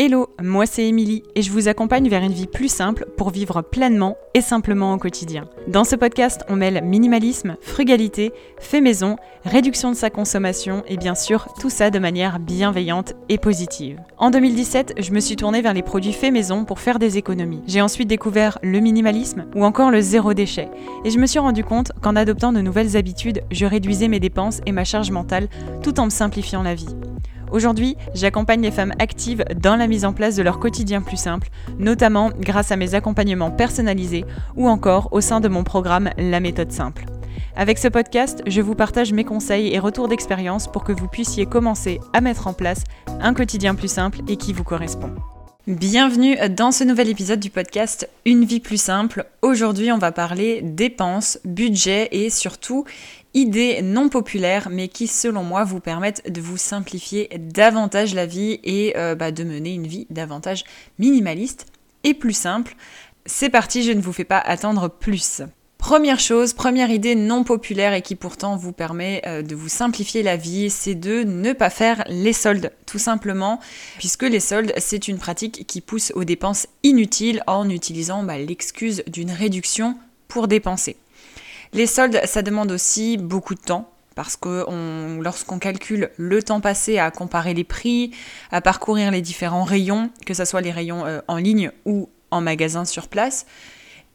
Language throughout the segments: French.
Hello, moi c'est Émilie et je vous accompagne vers une vie plus simple pour vivre pleinement et simplement au quotidien. Dans ce podcast, on mêle minimalisme, frugalité, fait maison, réduction de sa consommation et bien sûr tout ça de manière bienveillante et positive. En 2017, je me suis tournée vers les produits fait maison pour faire des économies. J'ai ensuite découvert le minimalisme ou encore le zéro déchet et je me suis rendu compte qu'en adoptant de nouvelles habitudes, je réduisais mes dépenses et ma charge mentale tout en me simplifiant la vie. Aujourd'hui, j'accompagne les femmes actives dans la mise en place de leur quotidien plus simple, notamment grâce à mes accompagnements personnalisés ou encore au sein de mon programme La méthode simple. Avec ce podcast, je vous partage mes conseils et retours d'expérience pour que vous puissiez commencer à mettre en place un quotidien plus simple et qui vous correspond. Bienvenue dans ce nouvel épisode du podcast Une vie plus simple. Aujourd'hui, on va parler dépenses, budget et surtout idées non populaires mais qui selon moi vous permettent de vous simplifier davantage la vie et euh, bah, de mener une vie davantage minimaliste et plus simple. C'est parti, je ne vous fais pas attendre plus. Première chose, première idée non populaire et qui pourtant vous permet euh, de vous simplifier la vie, c'est de ne pas faire les soldes, tout simplement, puisque les soldes, c'est une pratique qui pousse aux dépenses inutiles en utilisant bah, l'excuse d'une réduction pour dépenser. Les soldes, ça demande aussi beaucoup de temps, parce que lorsqu'on calcule le temps passé à comparer les prix, à parcourir les différents rayons, que ce soit les rayons euh, en ligne ou en magasin sur place,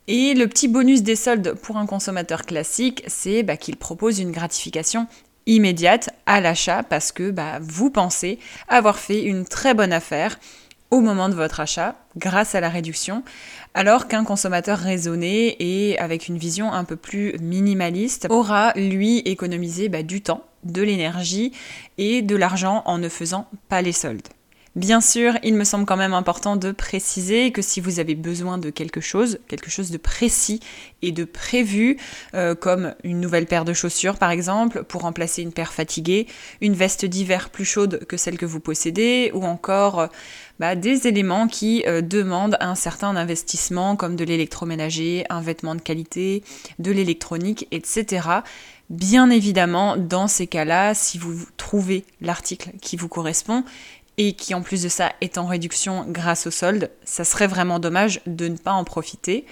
et le petit bonus des soldes pour un consommateur classique, c'est bah, qu'il propose une gratification immédiate à l'achat parce que bah, vous pensez avoir fait une très bonne affaire au moment de votre achat grâce à la réduction, alors qu'un consommateur raisonné et avec une vision un peu plus minimaliste aura, lui, économisé bah, du temps, de l'énergie et de l'argent en ne faisant pas les soldes. Bien sûr, il me semble quand même important de préciser que si vous avez besoin de quelque chose, quelque chose de précis et de prévu, euh, comme une nouvelle paire de chaussures par exemple, pour remplacer une paire fatiguée, une veste d'hiver plus chaude que celle que vous possédez, ou encore euh, bah, des éléments qui euh, demandent un certain investissement, comme de l'électroménager, un vêtement de qualité, de l'électronique, etc. Bien évidemment, dans ces cas-là, si vous trouvez l'article qui vous correspond, et qui en plus de ça est en réduction grâce au solde, ça serait vraiment dommage de ne pas en profiter.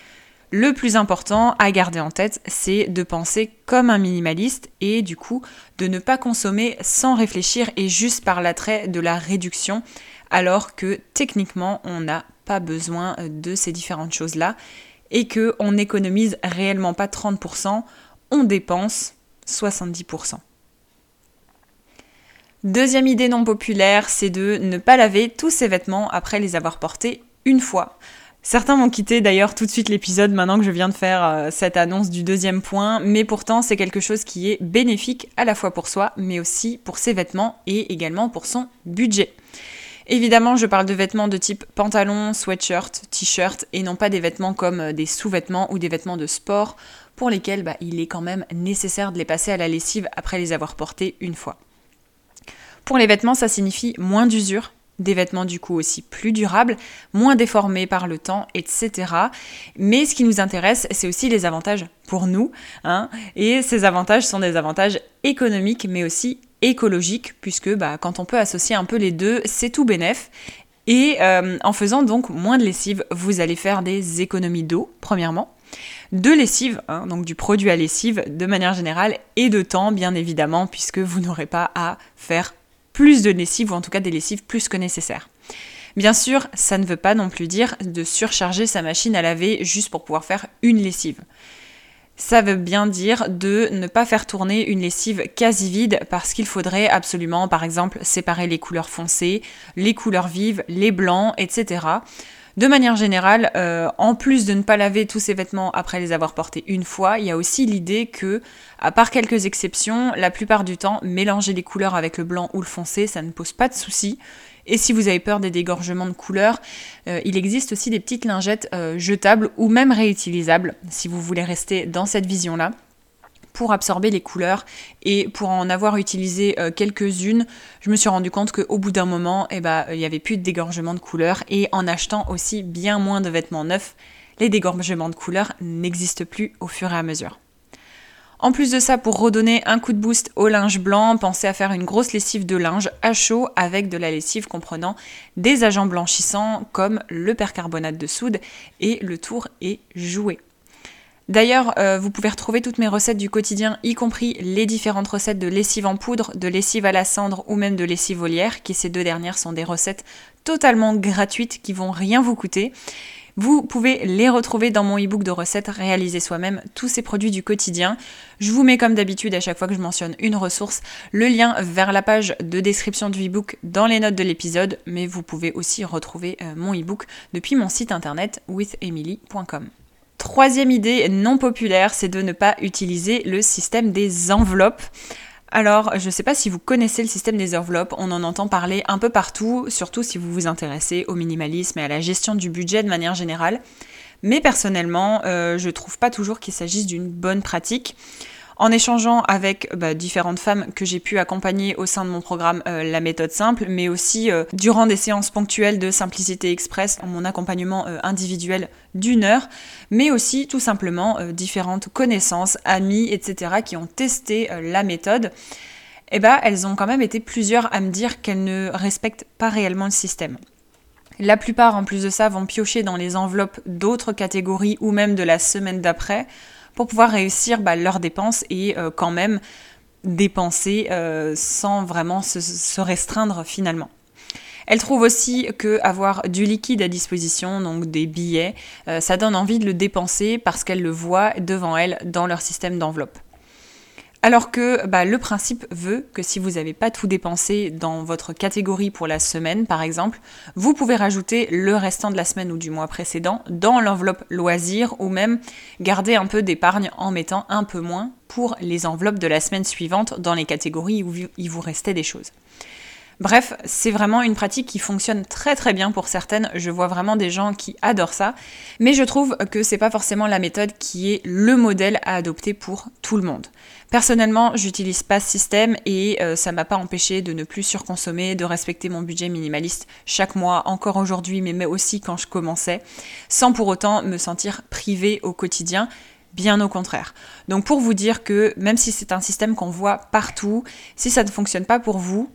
Le plus important à garder en tête, c'est de penser comme un minimaliste et du coup de ne pas consommer sans réfléchir et juste par l'attrait de la réduction, alors que techniquement on n'a pas besoin de ces différentes choses-là et qu'on n'économise réellement pas 30%, on dépense 70%. Deuxième idée non populaire, c'est de ne pas laver tous ses vêtements après les avoir portés une fois. Certains vont quitter d'ailleurs tout de suite l'épisode maintenant que je viens de faire euh, cette annonce du deuxième point, mais pourtant c'est quelque chose qui est bénéfique à la fois pour soi, mais aussi pour ses vêtements et également pour son budget. Évidemment, je parle de vêtements de type pantalon, sweatshirt, t-shirt et non pas des vêtements comme euh, des sous-vêtements ou des vêtements de sport pour lesquels bah, il est quand même nécessaire de les passer à la lessive après les avoir portés une fois. Pour les vêtements, ça signifie moins d'usure, des vêtements du coup aussi plus durables, moins déformés par le temps, etc. Mais ce qui nous intéresse, c'est aussi les avantages pour nous. Hein. et ces avantages sont des avantages économiques, mais aussi écologiques, puisque bah, quand on peut associer un peu les deux, c'est tout bénef. Et euh, en faisant donc moins de lessive, vous allez faire des économies d'eau, premièrement de lessive, hein, donc du produit à lessive de manière générale, et de temps bien évidemment, puisque vous n'aurez pas à faire plus de lessive, ou en tout cas des lessives plus que nécessaire. Bien sûr, ça ne veut pas non plus dire de surcharger sa machine à laver juste pour pouvoir faire une lessive. Ça veut bien dire de ne pas faire tourner une lessive quasi vide parce qu'il faudrait absolument, par exemple, séparer les couleurs foncées, les couleurs vives, les blancs, etc. De manière générale, euh, en plus de ne pas laver tous ses vêtements après les avoir portés une fois, il y a aussi l'idée que, à part quelques exceptions, la plupart du temps, mélanger les couleurs avec le blanc ou le foncé, ça ne pose pas de souci. Et si vous avez peur des dégorgements de couleurs, euh, il existe aussi des petites lingettes euh, jetables ou même réutilisables, si vous voulez rester dans cette vision-là pour absorber les couleurs et pour en avoir utilisé euh, quelques-unes, je me suis rendu compte qu'au bout d'un moment, eh ben, il n'y avait plus de dégorgement de couleurs et en achetant aussi bien moins de vêtements neufs, les dégorgements de couleurs n'existent plus au fur et à mesure. En plus de ça, pour redonner un coup de boost au linge blanc, pensez à faire une grosse lessive de linge à chaud avec de la lessive comprenant des agents blanchissants comme le percarbonate de soude et le tour est joué. D'ailleurs, euh, vous pouvez retrouver toutes mes recettes du quotidien, y compris les différentes recettes de lessive en poudre, de lessive à la cendre ou même de lessive olière, qui ces deux dernières sont des recettes totalement gratuites qui vont rien vous coûter. Vous pouvez les retrouver dans mon e-book de recettes réaliser soi-même tous ces produits du quotidien. Je vous mets comme d'habitude à chaque fois que je mentionne une ressource le lien vers la page de description du e-book dans les notes de l'épisode, mais vous pouvez aussi retrouver euh, mon e-book depuis mon site internet withemily.com. Troisième idée non populaire, c'est de ne pas utiliser le système des enveloppes. Alors, je ne sais pas si vous connaissez le système des enveloppes, on en entend parler un peu partout, surtout si vous vous intéressez au minimalisme et à la gestion du budget de manière générale. Mais personnellement, euh, je trouve pas toujours qu'il s'agisse d'une bonne pratique. En échangeant avec bah, différentes femmes que j'ai pu accompagner au sein de mon programme euh, La méthode simple, mais aussi euh, durant des séances ponctuelles de Simplicité Express, mon accompagnement euh, individuel d'une heure, mais aussi tout simplement différentes connaissances, amis, etc. qui ont testé la méthode. Eh ben, elles ont quand même été plusieurs à me dire qu'elles ne respectent pas réellement le système. La plupart, en plus de ça, vont piocher dans les enveloppes d'autres catégories ou même de la semaine d'après pour pouvoir réussir bah, leurs dépenses et euh, quand même dépenser euh, sans vraiment se, restreindre finalement. Elle trouve aussi que avoir du liquide à disposition, donc des billets, euh, ça donne envie de le dépenser parce qu'elle le voit devant elle dans leur système d'enveloppe. Alors que bah, le principe veut que si vous n'avez pas tout dépensé dans votre catégorie pour la semaine, par exemple, vous pouvez rajouter le restant de la semaine ou du mois précédent dans l'enveloppe loisir ou même garder un peu d'épargne en mettant un peu moins pour les enveloppes de la semaine suivante dans les catégories où il vous restait des choses. Bref, c'est vraiment une pratique qui fonctionne très très bien pour certaines. Je vois vraiment des gens qui adorent ça, mais je trouve que c'est pas forcément la méthode qui est le modèle à adopter pour tout le monde. Personnellement, j'utilise pas ce système et ça euh, ça m'a pas empêché de ne plus surconsommer, de respecter mon budget minimaliste chaque mois, encore aujourd'hui, mais aussi quand je commençais, sans pour autant me sentir privée au quotidien. Bien au contraire. Donc pour vous dire que même si c'est un système qu'on voit partout, si ça ne fonctionne pas pour vous,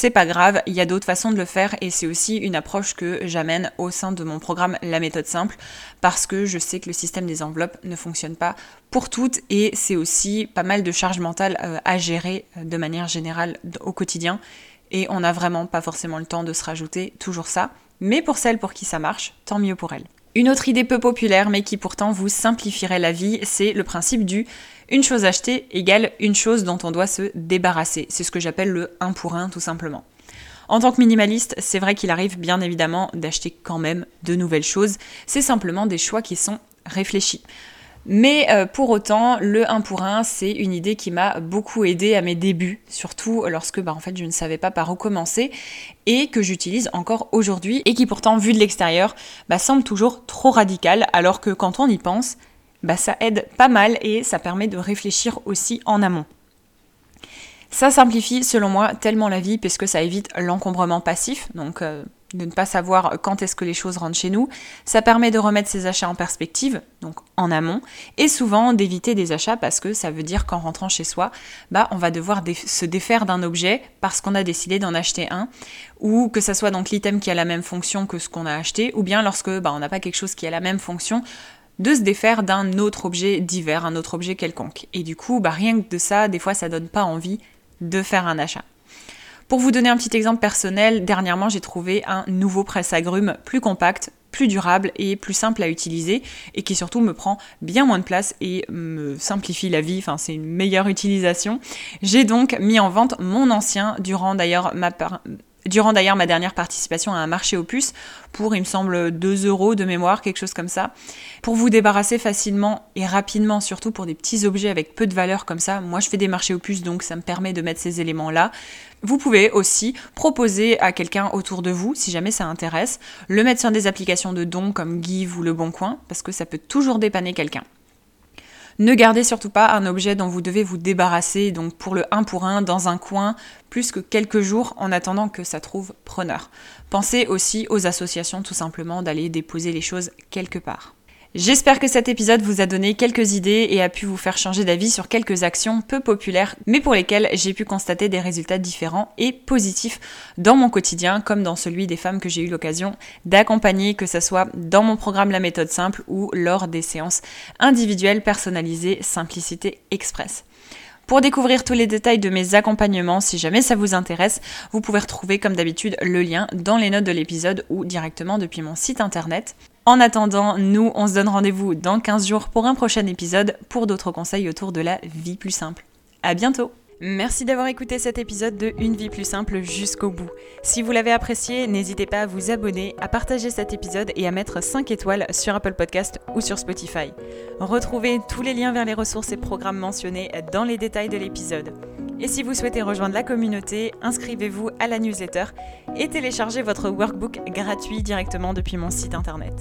c'est pas grave, il y a d'autres façons de le faire et c'est aussi une approche que j'amène au sein de mon programme La méthode simple parce que je sais que le système des enveloppes ne fonctionne pas pour toutes et c'est aussi pas mal de charge mentale euh, à gérer euh, de manière générale au quotidien et on n'a vraiment pas forcément le temps de se rajouter toujours ça. Mais pour celles pour qui ça marche, tant mieux pour elles. Une autre idée peu populaire mais qui pourtant vous simplifierait la vie, c'est le principe du une chose achetée égale une chose dont on doit se débarrasser. C'est ce que j'appelle le 1 pour 1 tout simplement. En tant que minimaliste, c'est vrai qu'il arrive bien évidemment d'acheter quand même de nouvelles choses. C'est simplement des choix qui sont réfléchis. Mais euh, pour autant, le 1 pour 1, c'est une idée qui m'a beaucoup aidé à mes débuts, surtout lorsque bah, en fait, je ne savais pas par où commencer et que j'utilise encore aujourd'hui et qui pourtant, vu de l'extérieur, bah, semble toujours trop radical alors que quand on y pense, bah, ça aide pas mal et ça permet de réfléchir aussi en amont. Ça simplifie selon moi tellement la vie puisque ça évite l'encombrement passif, donc euh, de ne pas savoir quand est-ce que les choses rentrent chez nous. Ça permet de remettre ses achats en perspective, donc en amont, et souvent d'éviter des achats parce que ça veut dire qu'en rentrant chez soi, bah, on va devoir se défaire d'un objet parce qu'on a décidé d'en acheter un, ou que ça soit donc l'item qui a la même fonction que ce qu'on a acheté, ou bien lorsque bah, on n'a pas quelque chose qui a la même fonction, de se défaire d'un autre objet divers, un autre objet quelconque. Et du coup, bah, rien que de ça, des fois, ça donne pas envie de faire un achat. Pour vous donner un petit exemple personnel, dernièrement j'ai trouvé un nouveau presse-agrumes plus compact, plus durable et plus simple à utiliser et qui surtout me prend bien moins de place et me simplifie la vie, enfin c'est une meilleure utilisation. J'ai donc mis en vente mon ancien durant d'ailleurs ma, durant d'ailleurs ma dernière participation à un marché aux puces pour, il me semble, 2 euros de mémoire, quelque chose comme ça. Pour vous débarrasser facilement et rapidement, surtout pour des petits objets avec peu de valeur comme ça, moi je fais des marchés aux puces donc ça me permet de mettre ces éléments-là. Vous pouvez aussi proposer à quelqu'un autour de vous, si jamais ça intéresse, le mettre sur des applications de dons comme Give ou Le Bon Coin, parce que ça peut toujours dépanner quelqu'un. Ne gardez surtout pas un objet dont vous devez vous débarrasser, donc pour le 1 pour 1 dans un coin, plus que quelques jours en attendant que ça trouve preneur. Pensez aussi aux associations tout simplement d'aller déposer les choses quelque part. J'espère que cet épisode vous a donné quelques idées et a pu vous faire changer d'avis sur quelques actions peu populaires, mais pour lesquelles j'ai pu constater des résultats différents et positifs dans mon quotidien, comme dans celui des femmes que j'ai eu l'occasion d'accompagner, que ce soit dans mon programme La méthode simple ou lors des séances individuelles personnalisées Simplicité Express. Pour découvrir tous les détails de mes accompagnements, si jamais ça vous intéresse, vous pouvez retrouver comme d'habitude le lien dans les notes de l'épisode ou directement depuis mon site internet. En attendant, nous, on se donne rendez-vous dans 15 jours pour un prochain épisode pour d'autres conseils autour de la vie plus simple. À bientôt! Merci d'avoir écouté cet épisode de Une vie plus simple jusqu'au bout. Si vous l'avez apprécié, n'hésitez pas à vous abonner, à partager cet épisode et à mettre 5 étoiles sur Apple Podcast ou sur Spotify. Retrouvez tous les liens vers les ressources et programmes mentionnés dans les détails de l'épisode. Et si vous souhaitez rejoindre la communauté, inscrivez-vous à la newsletter et téléchargez votre workbook gratuit directement depuis mon site internet.